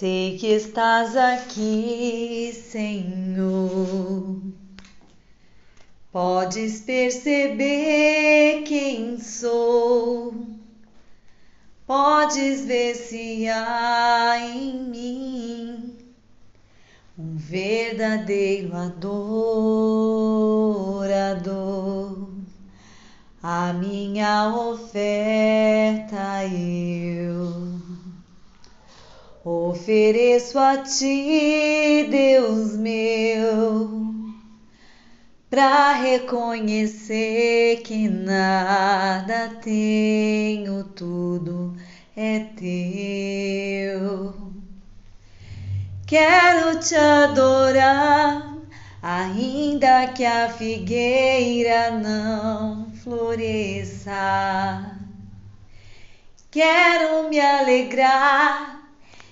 Sei que estás aqui, Senhor. Podes perceber quem sou. Podes ver se há em mim um verdadeiro adorador. A minha oferta eu Ofereço a ti, Deus meu, para reconhecer que nada tenho, tudo é teu. Quero te adorar, ainda que a figueira não floresça. Quero me alegrar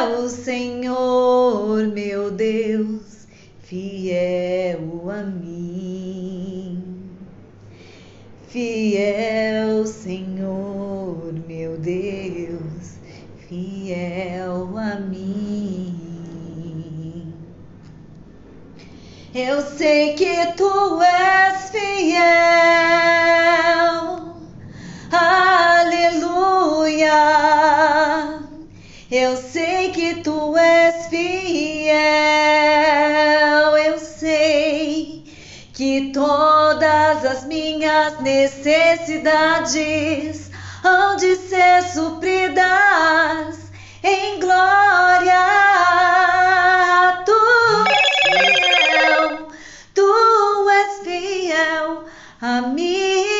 fiel Senhor, meu Deus, fiel a mim. Fiel Senhor, meu Deus, fiel a mim. Eu sei que tu és fiel. Que tu és fiel. Eu sei que todas as minhas necessidades hão de ser supridas em glória. Tu és fiel, tu és fiel a mim.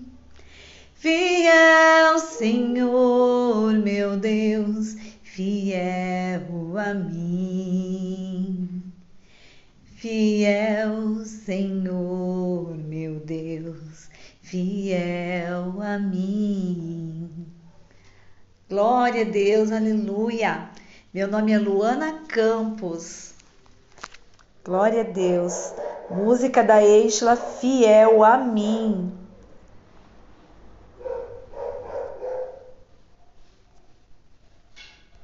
Fiel Senhor, meu Deus, fiel a mim. Fiel Senhor, meu Deus, fiel a mim. Glória a Deus, aleluia. Meu nome é Luana Campos. Glória a Deus. Música da Eixla Fiel a mim.